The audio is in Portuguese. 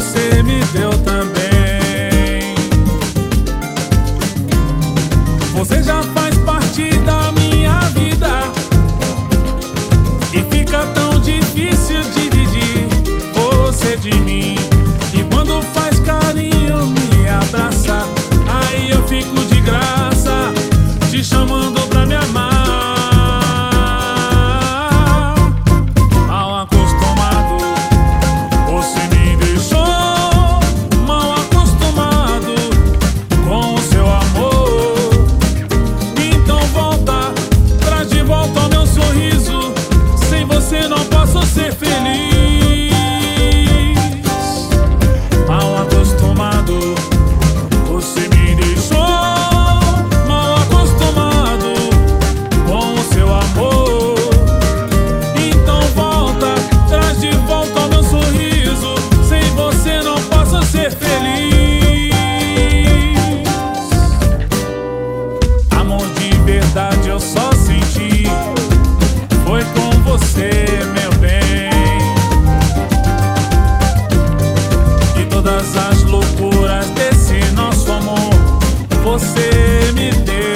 você me deu também. Você já faz parte da minha vida e fica tão difícil dividir você de mim. E quando faz carinho, me abraça, aí eu fico de graça, te chamando. você, meu bem. E todas as loucuras desse nosso amor, você me deu.